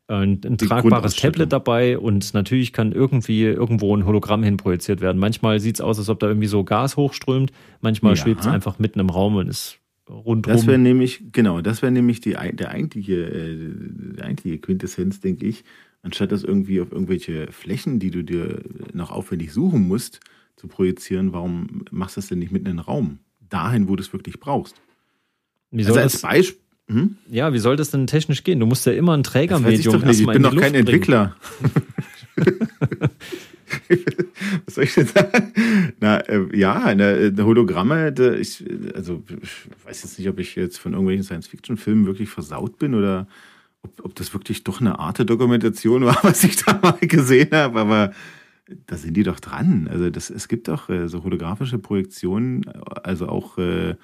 äh, ein, ein tragbares Tablet dabei und natürlich kann irgendwie irgendwo ein Hologramm hinprojiziert werden. Manchmal sieht es aus, als ob da irgendwie so Gas hochströmt. Manchmal ja. schwebt es einfach mitten im Raum und ist rundherum. Das wäre nämlich, genau, das wäre nämlich die, der eigentliche, äh, die eigentliche Quintessenz, denke ich, anstatt das irgendwie auf irgendwelche Flächen, die du dir noch aufwendig suchen musst, zu projizieren, warum machst du das denn nicht mitten in den Raum? Dahin, wo du es wirklich brauchst. Wie soll also als Beispiel. Hm? Ja, wie soll das denn technisch gehen? Du musst ja immer ein Trägermedium das Ich, ich bin doch kein Entwickler. Was soll ich denn sagen? Na, äh, ja, eine, eine Hologramme, de, ich, also ich weiß jetzt nicht, ob ich jetzt von irgendwelchen Science-Fiction-Filmen wirklich versaut bin oder ob, ob das wirklich doch eine Art der Dokumentation war, was ich da mal gesehen habe, aber da sind die doch dran. Also das, es gibt doch äh, so holographische Projektionen, also auch äh,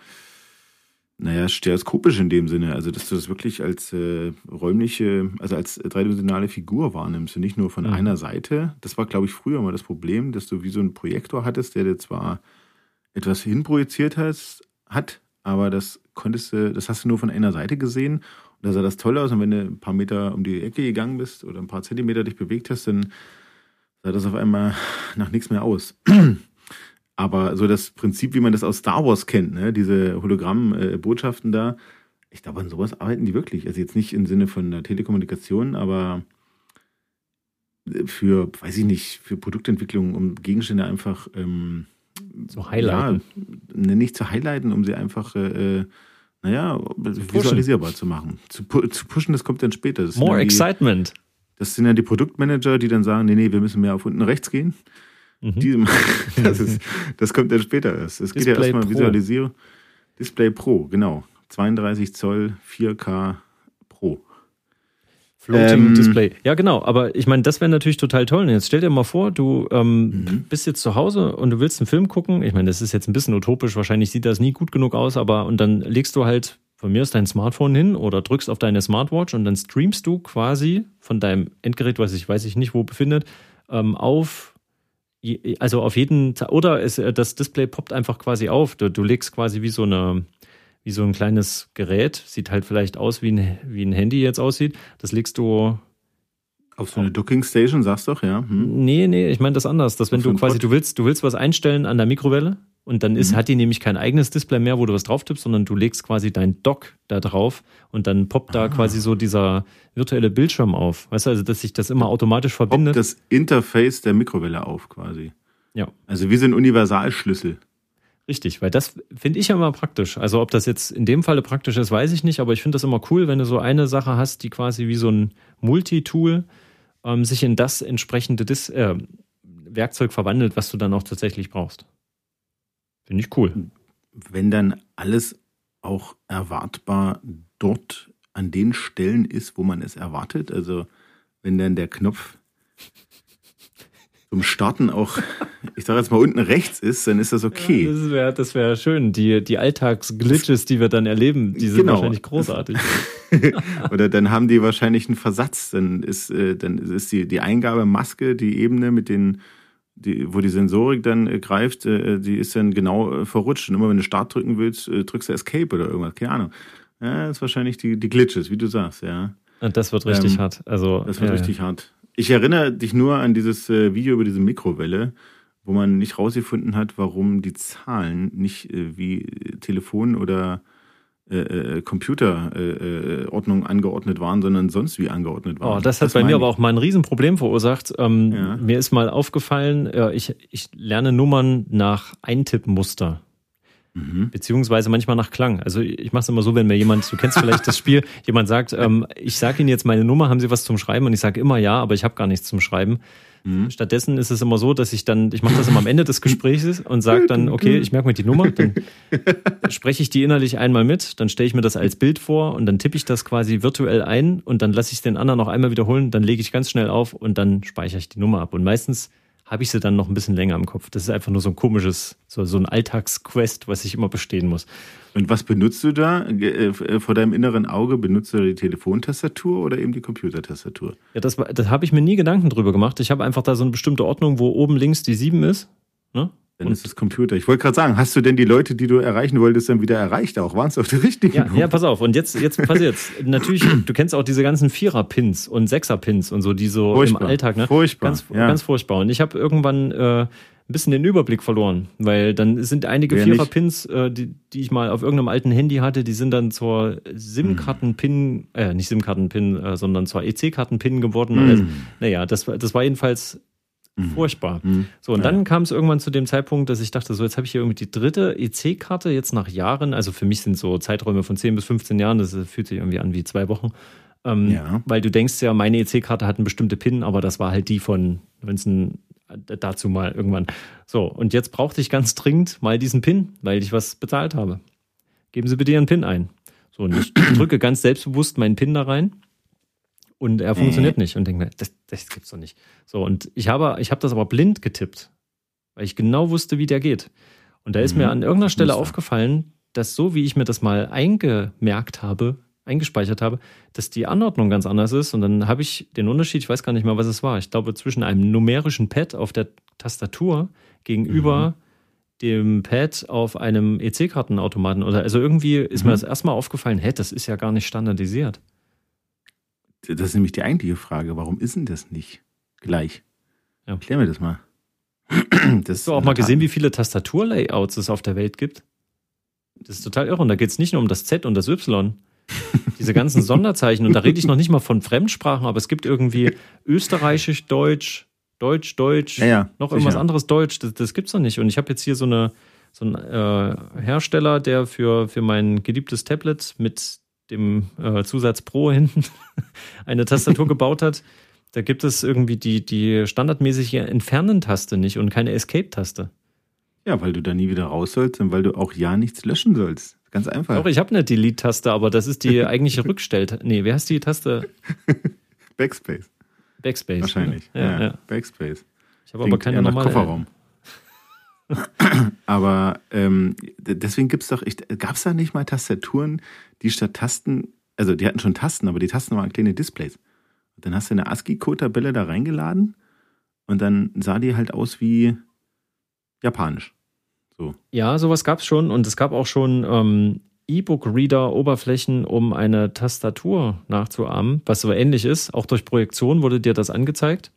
naja, stereoskopisch in dem Sinne, also dass du das wirklich als äh, räumliche, also als dreidimensionale Figur wahrnimmst und nicht nur von mhm. einer Seite. Das war, glaube ich, früher mal das Problem, dass du wie so einen Projektor hattest, der dir zwar etwas hinprojiziert hast, hat, aber das konntest du, das hast du nur von einer Seite gesehen und da sah das toll aus und wenn du ein paar Meter um die Ecke gegangen bist oder ein paar Zentimeter dich bewegt hast, dann sah das auf einmal nach nichts mehr aus. Aber so das Prinzip, wie man das aus Star Wars kennt, ne? diese Hologramm-Botschaften da, ich glaube, an sowas arbeiten die wirklich. Also jetzt nicht im Sinne von der Telekommunikation, aber für, weiß ich nicht, für Produktentwicklung, um Gegenstände einfach ähm, zu highlighten. Ja, ne, nicht zu highlighten, um sie einfach, äh, naja, visualisierbar zu machen. Zu, zu, pushen, das kommt dann später. Das More die, Excitement. Das sind ja die Produktmanager, die dann sagen, nee, nee, wir müssen mehr auf unten rechts gehen. Mhm. Die, das, ist, das kommt dann später erst. Es geht ja erstmal Visualisierung. Display Pro, genau. 32 Zoll 4K Pro. Floating ähm, Display. Ja, genau. Aber ich meine, das wäre natürlich total toll. Und jetzt stell dir mal vor, du ähm, mhm. bist jetzt zu Hause und du willst einen Film gucken. Ich meine, das ist jetzt ein bisschen utopisch. Wahrscheinlich sieht das nie gut genug aus. Aber und dann legst du halt von mir aus dein Smartphone hin oder drückst auf deine Smartwatch und dann streamst du quasi von deinem Endgerät, was ich weiß ich nicht wo befindet, ähm, auf also auf jeden, oder es, äh, das Display poppt einfach quasi auf. Du, du legst quasi wie so eine, wie so ein kleines Gerät, sieht halt vielleicht aus wie ein, wie ein Handy jetzt aussieht. Das legst du auf so eine Docking Station, sagst du doch, ja? Hm. Nee, nee, ich meine das anders, dass wenn du quasi, du willst, du willst was einstellen an der Mikrowelle und dann ist, mhm. hat die nämlich kein eigenes Display mehr, wo du was drauf tippst, sondern du legst quasi dein Dock da drauf und dann poppt da ah. quasi so dieser virtuelle Bildschirm auf. Weißt du, also dass sich das immer automatisch verbindet. Poppt das Interface der Mikrowelle auf quasi. Ja. Also wie so ein Universalschlüssel. Richtig, weil das finde ich ja immer praktisch. Also ob das jetzt in dem Falle praktisch ist, weiß ich nicht, aber ich finde das immer cool, wenn du so eine Sache hast, die quasi wie so ein Multitool ähm, sich in das entsprechende Dis äh, Werkzeug verwandelt, was du dann auch tatsächlich brauchst. Finde ich cool. Wenn dann alles auch erwartbar dort an den Stellen ist, wo man es erwartet, also wenn dann der Knopf zum Starten auch, ich sage jetzt mal, unten rechts ist, dann ist das okay. Ja, das wäre das wär schön. Die, die Alltagsglitches, die wir dann erleben, die sind genau. wahrscheinlich großartig. Oder dann haben die wahrscheinlich einen Versatz. Dann ist, äh, dann ist die, die Eingabemaske, die Ebene mit den, die, wo die Sensorik dann äh, greift, äh, die ist dann genau äh, verrutscht. Und immer wenn du Start drücken willst, äh, drückst du Escape oder irgendwas, keine Ahnung. Ja, das ist wahrscheinlich die, die Glitches, wie du sagst, ja. Und das wird richtig ähm, hart. Also, das wird richtig hart. Ich erinnere dich nur an dieses äh, Video über diese Mikrowelle, wo man nicht rausgefunden hat, warum die Zahlen nicht äh, wie Telefon oder äh, äh Computerordnung äh, angeordnet waren, sondern sonst wie angeordnet waren. Oh, das hat das bei mir aber auch mal ein Riesenproblem verursacht. Ähm, ja. Mir ist mal aufgefallen, ich, ich lerne Nummern nach Eintippmuster. Mhm. Beziehungsweise manchmal nach Klang. Also ich mache es immer so, wenn mir jemand, du kennst vielleicht das Spiel, jemand sagt, ähm, ich sage Ihnen jetzt meine Nummer, haben Sie was zum Schreiben? Und ich sage immer ja, aber ich habe gar nichts zum Schreiben. Mhm. Stattdessen ist es immer so, dass ich dann, ich mache das immer am Ende des Gesprächs und sage dann, okay, ich merke mir die Nummer, dann spreche ich die innerlich einmal mit, dann stelle ich mir das als Bild vor und dann tippe ich das quasi virtuell ein und dann lasse ich den anderen noch einmal wiederholen, dann lege ich ganz schnell auf und dann speichere ich die Nummer ab. Und meistens habe ich sie dann noch ein bisschen länger im Kopf. Das ist einfach nur so ein komisches, so, so ein Alltagsquest, was ich immer bestehen muss. Und was benutzt du da äh, äh, vor deinem inneren Auge? Benutzt du die Telefontastatur oder eben die Computertastatur? Ja, das, das habe ich mir nie Gedanken drüber gemacht. Ich habe einfach da so eine bestimmte Ordnung, wo oben links die 7 ist. Ne? Dann ist es Computer. Ich wollte gerade sagen, hast du denn die Leute, die du erreichen wolltest, dann wieder erreicht auch? Waren es auf der richtigen? Ja, ja, pass auf. Und jetzt, jetzt passiert's. Natürlich, du kennst auch diese ganzen Vierer-Pins und Sechser-Pins und so, die so furchtbar. im Alltag, ne? Furchtbar. Ganz, ja. ganz furchtbar. Und ich habe irgendwann äh, ein bisschen den Überblick verloren, weil dann sind einige Vierer-Pins, äh, die, die ich mal auf irgendeinem alten Handy hatte, die sind dann zur SIM-Karten-Pin, äh, nicht SIM-Karten-Pin, äh, sondern zur EC-Karten-Pin geworden. Mhm. Also, naja, das, das war jedenfalls Mhm. Furchtbar. Mhm. So, und ja. dann kam es irgendwann zu dem Zeitpunkt, dass ich dachte, so, jetzt habe ich hier irgendwie die dritte EC-Karte, jetzt nach Jahren. Also für mich sind so Zeiträume von 10 bis 15 Jahren, das fühlt sich irgendwie an wie zwei Wochen. Ähm, ja. Weil du denkst ja, meine EC-Karte hat eine bestimmte PIN, aber das war halt die von, wenn es ein dazu mal irgendwann. So, und jetzt brauchte ich ganz dringend mal diesen PIN, weil ich was bezahlt habe. Geben Sie bitte Ihren PIN ein. So, und ich drücke ganz selbstbewusst meinen PIN da rein und er funktioniert mhm. nicht und denke mir, das, das gibt's doch nicht. So, und ich habe, ich habe das aber blind getippt, weil ich genau wusste, wie der geht. Und da ist mhm. mir an irgendeiner Stelle aufgefallen, dass so wie ich mir das mal eingemerkt habe, eingespeichert habe, dass die Anordnung ganz anders ist. Und dann habe ich den Unterschied, ich weiß gar nicht mehr, was es war. Ich glaube, zwischen einem numerischen Pad auf der Tastatur gegenüber mhm. dem Pad auf einem EC-Kartenautomaten oder also irgendwie ist mhm. mir das erstmal aufgefallen, hä, das ist ja gar nicht standardisiert. Das ist nämlich die eigentliche Frage. Warum ist denn das nicht gleich? Ja. Erklär mir das mal. Das Hast du auch mal gesehen, wie viele Tastaturlayouts es auf der Welt gibt? Das ist total irre. Und da geht es nicht nur um das Z und das Y. Diese ganzen Sonderzeichen. Und da rede ich noch nicht mal von Fremdsprachen, aber es gibt irgendwie Österreichisch, Deutsch, Deutsch, Deutsch, ja, ja, noch irgendwas sicher. anderes Deutsch. Das, das es doch nicht. Und ich habe jetzt hier so eine so einen äh, Hersteller, der für, für mein geliebtes Tablet mit dem äh, Zusatz Pro hinten eine Tastatur gebaut hat. Da gibt es irgendwie die, die standardmäßige Entfernen-Taste nicht und keine Escape-Taste. Ja, weil du da nie wieder raus sollst und weil du auch ja nichts löschen sollst. Ganz einfach. Doch, ich habe eine Delete-Taste, aber das ist die eigentliche Rückstell. Nee, wer heißt die Taste? Backspace. Backspace. Wahrscheinlich. Ja, ja. ja. Backspace. Ich habe aber keine normale. Kofferraum. Aber ähm, deswegen gibt's doch, gab es da nicht mal Tastaturen, die statt Tasten, also die hatten schon Tasten, aber die Tasten waren kleine Displays. Und dann hast du eine ASCII-Code-Tabelle da reingeladen und dann sah die halt aus wie japanisch. So. Ja, sowas gab's schon und es gab auch schon ähm, E-Book-Reader-Oberflächen, um eine Tastatur nachzuahmen, was so ähnlich ist. Auch durch Projektion wurde dir das angezeigt.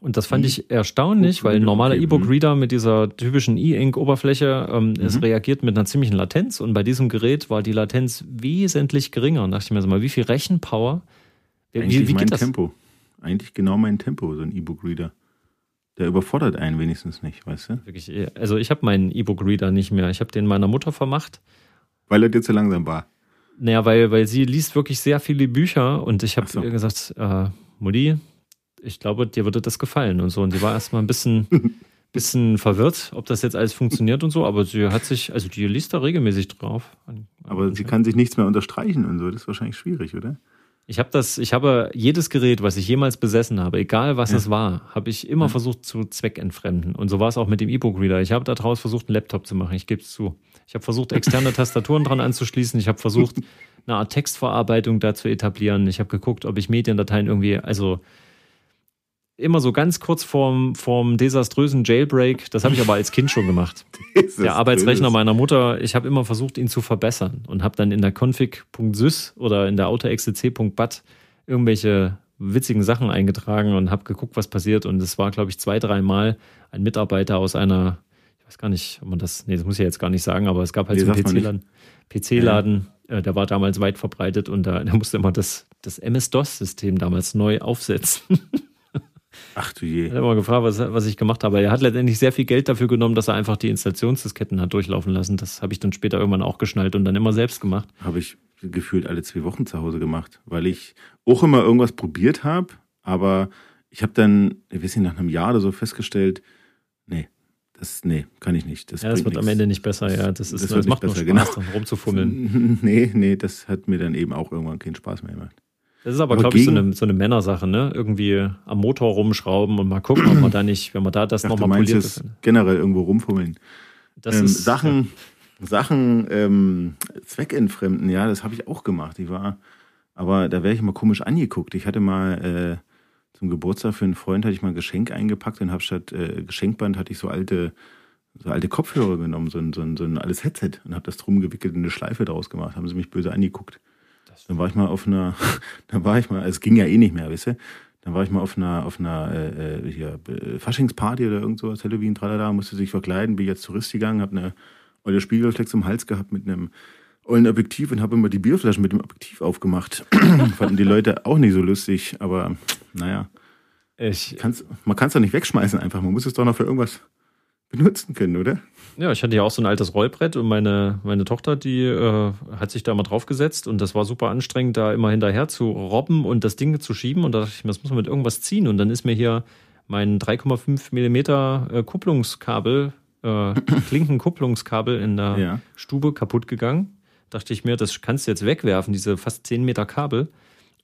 Und das fand mhm. ich erstaunlich, weil ein normaler E-Book-Reader mit dieser typischen E-Ink-Oberfläche, ähm, mhm. es reagiert mit einer ziemlichen Latenz und bei diesem Gerät war die Latenz wesentlich geringer. Und dachte ich mir so mal, wie viel Rechenpower? Wie, Eigentlich wie, wie mein das? Tempo. Eigentlich genau mein Tempo, so ein E-Book-Reader. Der überfordert einen wenigstens nicht, weißt du? Wirklich, also ich habe meinen E-Book-Reader nicht mehr. Ich habe den meiner Mutter vermacht. Weil er dir zu langsam war. Naja, weil, weil sie liest wirklich sehr viele Bücher und ich habe so. ihr gesagt, äh, Mutti, ich glaube, dir würde das gefallen und so. Und sie war erstmal ein bisschen, bisschen verwirrt, ob das jetzt alles funktioniert und so, aber sie hat sich, also die liest da regelmäßig drauf. Aber sie kann sich nichts mehr unterstreichen und so. Das ist wahrscheinlich schwierig, oder? Ich habe das, ich habe jedes Gerät, was ich jemals besessen habe, egal was Ja. es war, habe ich immer Ja. versucht zu zweckentfremden. Und so war es auch mit dem E-Book-Reader. Ich habe daraus versucht, einen Laptop zu machen. Ich gebe es zu. Ich habe versucht, externe Tastaturen dran anzuschließen. Ich habe versucht, eine Art Textverarbeitung da zu etablieren. Ich habe geguckt, ob ich Mediendateien irgendwie, also immer so ganz kurz vorm, vorm desaströsen Jailbreak. Das habe ich aber als Kind schon gemacht. Der Arbeitsrechner meiner Mutter, ich habe immer versucht, ihn zu verbessern und habe dann in der config.sys oder in der autoexec.bat irgendwelche witzigen Sachen eingetragen und habe geguckt, was passiert. Und es war, glaube ich, zwei, dreimal ein Mitarbeiter aus einer, ich weiß gar nicht, ob man das, nee, das muss ich jetzt gar nicht sagen, aber es gab halt Nee, so einen PC-Laden, äh, der war damals weit verbreitet und da, der musste immer das, das MS-DOS-System damals neu aufsetzen. Ach du je. Er hat immer gefragt, was, was ich gemacht habe. Er hat letztendlich sehr viel Geld dafür genommen, dass er einfach die Installationsdisketten hat durchlaufen lassen. Das habe ich dann später irgendwann auch geschnallt und dann immer selbst gemacht. Habe ich gefühlt alle zwei Wochen zu Hause gemacht, weil ich auch immer irgendwas probiert habe, aber ich habe dann, ich weiß nicht, nach einem Jahr oder so festgestellt, nee, das, nee, kann ich nicht. Das ja, das wird am nichts. Ende nicht besser. Ja, das, ist, Das das, macht nicht nur besser, Spaß, genau. rumzufummeln. Nee, nee, das hat mir dann eben auch irgendwann keinen Spaß mehr gemacht. Das ist aber, Aber glaube ich, so eine, so eine Männersache, ne? Irgendwie am Motor rumschrauben und mal gucken, ob man da nicht, wenn man da das nochmal poliert. jetzt generell irgendwo rumfummeln. Das ähm, ist Sachen, Sachen ähm, zweckentfremden, ja, das habe ich auch gemacht. Ich war, aber da wäre ich immer komisch angeguckt. Ich hatte mal äh, zum Geburtstag für einen Freund hatte ich mal ein Geschenk eingepackt und habe statt äh, Geschenkband hatte ich so alte, so alte Kopfhörer genommen, so ein, so ein, so ein altes Headset und habe das drum gewickelt und eine Schleife draus gemacht. Haben sie mich böse angeguckt. Dann war ich mal auf einer, dann war ich mal, es ging ja eh nicht mehr, weißt du? Dann war ich mal auf einer, auf einer äh, äh, hier, äh, Faschingsparty oder irgend sowas, Halloween, tralala, musste sich verkleiden, bin jetzt Tourist gegangen, habe eine olle Spiegelreflex im Hals gehabt mit einem ollen Objektiv und habe immer die Bierflaschen mit dem Objektiv aufgemacht. Fanden die Leute auch nicht so lustig, aber naja, ich, kann's, man kann es doch nicht wegschmeißen einfach, man muss es doch noch für irgendwas benutzen können, oder? ja, ich hatte ja auch so ein altes Rollbrett und meine, meine Tochter, die äh, hat sich da mal draufgesetzt und das war super anstrengend, da immer hinterher zu robben und das Ding zu schieben. Und da dachte ich mir, das muss man mit irgendwas ziehen. Und dann ist mir hier mein 3,5 Millimeter äh, Kupplungskabel, äh, Klinkenkupplungskabel in der Ja. Stube kaputt gegangen. Dachte ich mir, das kannst du jetzt wegwerfen, diese fast 10 Meter Kabel.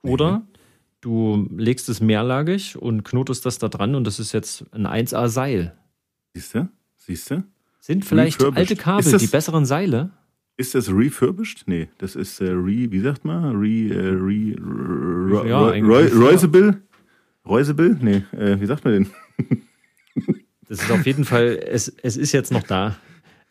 Oder du legst es mehrlagig und knotest das da dran und das ist jetzt ein 1A Seil. Siehst du? Siehst du? Sind vielleicht alte Kabel das- die besseren Seile? Ist das refurbished? Nee, das ist äh, re, wie sagt man? Re, äh, re, ro, Ja, ja. Reusable? Reusable? Nee, äh, wie sagt man denn? Das ist auf jeden Fall, es, es ist jetzt noch da.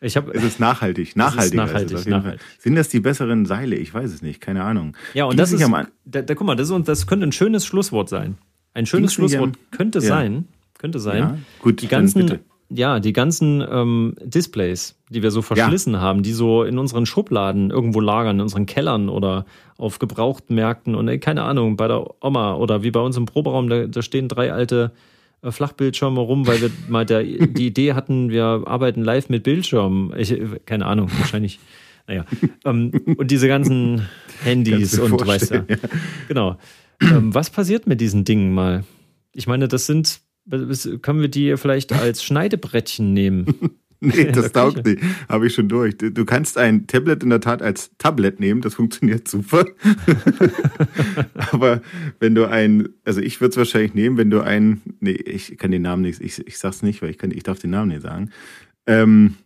Ich habe Es ist nachhaltig. Nachhaltig. nachhaltig, jeden nachhaltig. Sind das die besseren Seile? Ich weiß es nicht, keine Ahnung. ja und Ging's das ist, da, da guck mal, das, ist, das könnte ein schönes Schlusswort sein. Ein schönes nicht Schlusswort am- könnte Ja. sein, könnte sein. Ja, gut, die ganzen, bitte. Ja, die ganzen ähm, Displays, die wir so verschlissen haben, die so in unseren Schubladen irgendwo lagern, in unseren Kellern oder auf Gebrauchtmärkten und äh, keine Ahnung, bei der Oma oder wie bei uns im Proberaum, da, da stehen drei alte äh, Flachbildschirme rum, weil wir mal der, die Idee hatten, wir arbeiten live mit Bildschirmen. Ich, äh, keine Ahnung, wahrscheinlich. Naja. Ähm, und diese ganzen Handys und weißt du. vorstellen, Genau. Ähm, was passiert mit diesen Dingen mal? Ich meine, das sind, können wir die vielleicht als Schneidebrettchen nehmen? Nee, das taugt nicht. Habe ich schon durch. Du, du kannst ein Tablet in der Tat als Tablet nehmen, das funktioniert super. Aber wenn du ein, also ich würde es wahrscheinlich nehmen, wenn du ein, nee, ich kann den Namen nicht, ich, ich sag's nicht, weil ich kann, ich darf den Namen nicht sagen. Ähm,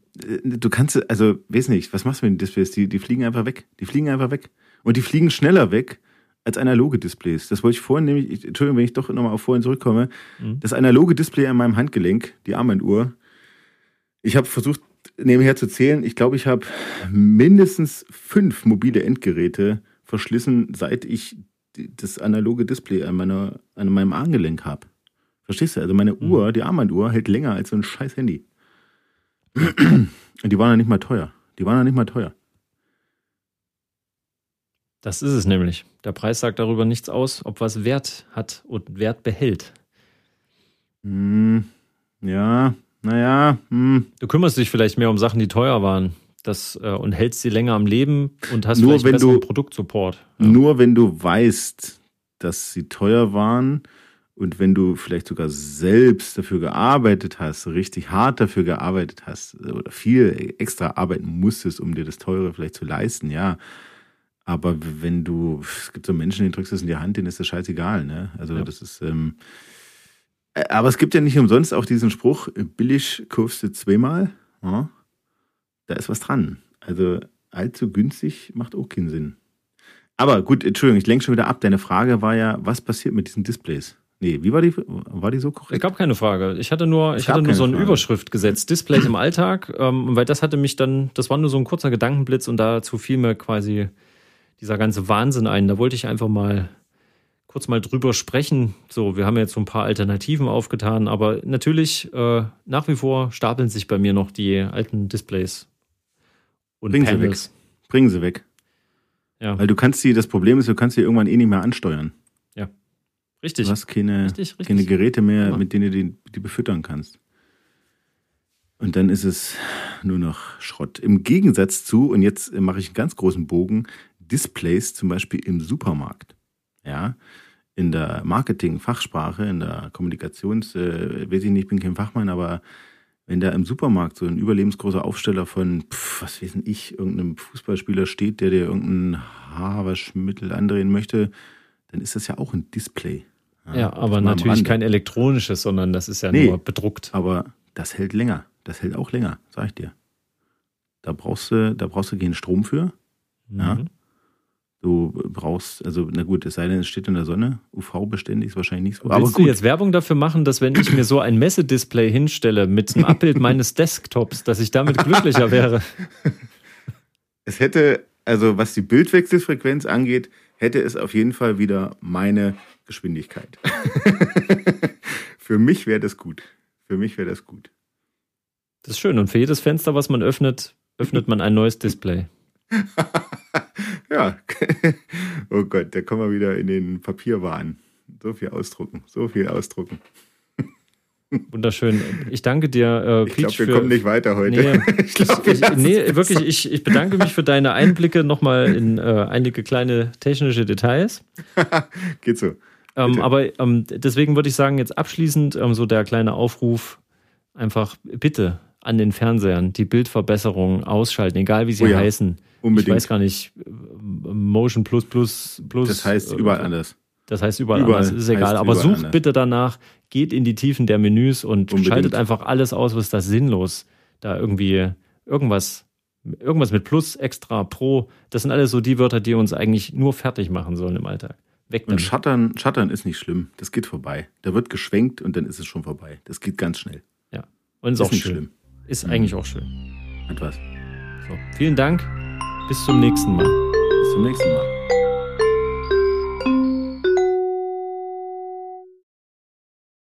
du kannst, also, weiß nicht, was machst du mit den Displays? Die, die fliegen einfach weg. Die fliegen einfach weg. Und die fliegen schneller weg als analoge Displays. Das wollte ich vorhin nämlich, ich- Entschuldigung, wenn ich doch nochmal auf vorhin zurückkomme. Mhm. Das analoge Display an meinem Handgelenk, die Armbanduhr, ich habe versucht, nebenher zu zählen. Ich glaube, ich habe mindestens fünf mobile Endgeräte verschlissen, seit ich das analoge Display an, meiner, an meinem Armgelenk habe. Verstehst du? Also meine Mhm. Uhr, die Armbanduhr, hält länger als so ein scheiß Handy. Und die waren ja nicht mal teuer. Die waren ja nicht mal teuer. Das ist es nämlich. Der Preis sagt darüber nichts aus, ob was Wert hat und Wert behält. Hm, Ja, naja. Hm. Du kümmerst dich vielleicht mehr um Sachen, die teuer waren. Das, äh, und hältst sie länger am Leben und hast Nur vielleicht wenn du- Produktsupport. Ja. Nur wenn du weißt, dass sie teuer waren und wenn du vielleicht sogar selbst dafür gearbeitet hast, richtig hart dafür gearbeitet hast oder viel extra arbeiten musstest, um dir das Teure vielleicht zu leisten, ja. Aber wenn du, es gibt so Menschen, denen drückst du es in die Hand, denen ist das scheißegal, ne? Also Ja. das ist, ähm, äh, aber es gibt ja nicht umsonst auch diesen Spruch, billig kaufst du zweimal, ja? Da ist was dran. Also allzu günstig macht auch keinen Sinn. Aber gut, Entschuldigung, ich lenke schon wieder ab. Deine Frage war ja, was passiert mit diesen Displays? Nee, wie war die? War die so Es korrekt? gab keine Frage. Ich hatte nur, Es ich hatte nur so eine Frage. Überschrift gesetzt, Displays im Alltag, ähm, weil das hatte mich dann, das war nur so ein kurzer Gedankenblitz und dazu fiel mir quasi dieser ganze Wahnsinn ein. Da wollte ich einfach mal kurz mal drüber sprechen. So, wir haben jetzt so ein paar Alternativen aufgetan, aber natürlich äh, nach wie vor stapeln sich bei mir noch die alten Displays und Bring sie Panels. Bringen sie weg. Ja, Weil du kannst die, das Problem ist, du kannst die irgendwann eh nicht mehr ansteuern. richtig. Du hast keine, Richtig, richtig. keine Geräte mehr, Ja. mit denen du die, die befüttern kannst. Und dann ist es nur noch Schrott. Im Gegensatz zu, und jetzt mache ich einen ganz großen Bogen, Displays zum Beispiel im Supermarkt. Ja, in der Marketing-Fachsprache, in der Kommunikations, äh, weiß ich nicht, ich bin kein Fachmann, aber wenn da im Supermarkt so ein überlebensgroßer Aufsteller von, pf, was weiß ich, irgendeinem Fußballspieler steht, der dir irgendein Haarwaschmittel andrehen möchte, dann ist das ja auch ein Display. Ja, das aber natürlich kein elektronisches, sondern das ist ja Nee. nur bedruckt. Aber das hält länger. Das hält auch länger, sag ich dir. Da brauchst du, da brauchst du keinen Strom für. Ja. Du brauchst, also na gut, es sei denn, es steht in der Sonne. UV-beständig ist wahrscheinlich nicht so. Willst Aber du gut, jetzt Werbung dafür machen, dass wenn ich mir so ein Messedisplay hinstelle mit einem Abbild meines Desktops, dass ich damit glücklicher wäre? es hätte, also was die Bildwechselfrequenz angeht, hätte es auf jeden Fall wieder meine Geschwindigkeit. für mich wäre das gut. Für mich wäre das gut. Das ist schön. Und für jedes Fenster, was man öffnet, öffnet man ein neues Display. Ja. oh Gott, da kommen wir wieder in den Papierwahn. So viel ausdrucken, so viel ausdrucken. Wunderschön. Ich danke dir, äh, Ich glaube, Peach, wir für. kommen nicht weiter heute. Nee, ich glaub, ich, lassen nee wirklich, ich, ich bedanke mich für deine Einblicke nochmal in äh, einige kleine technische Details. Geht so. Ähm, aber ähm, deswegen würde ich sagen, jetzt abschließend ähm, so der kleine Aufruf, einfach bitte an den Fernsehern die Bildverbesserung ausschalten, egal wie sie Oh ja, heißen. Unbedingt. Ich weiß gar nicht, äh, Motion plus plus plus. das heißt äh, überall anders. Das heißt überall, Überall anders, ist egal. Aber sucht anders. bitte danach, geht in die Tiefen der Menüs und Unbedingt. schaltet einfach alles aus, was das sinnlos. Da irgendwie irgendwas, irgendwas mit Plus, Extra, Pro, das sind alles so die Wörter, die uns eigentlich nur fertig machen sollen im Alltag. Weg Und damit. Shuttern, Shuttern ist nicht schlimm. Das geht vorbei. Da wird geschwenkt und dann ist es schon vorbei. Das geht ganz schnell. Und ist, Ist auch nicht schön. schlimm. Ist eigentlich auch schön. Hat was. So, vielen Dank. Bis zum nächsten Mal. Bis zum nächsten Mal.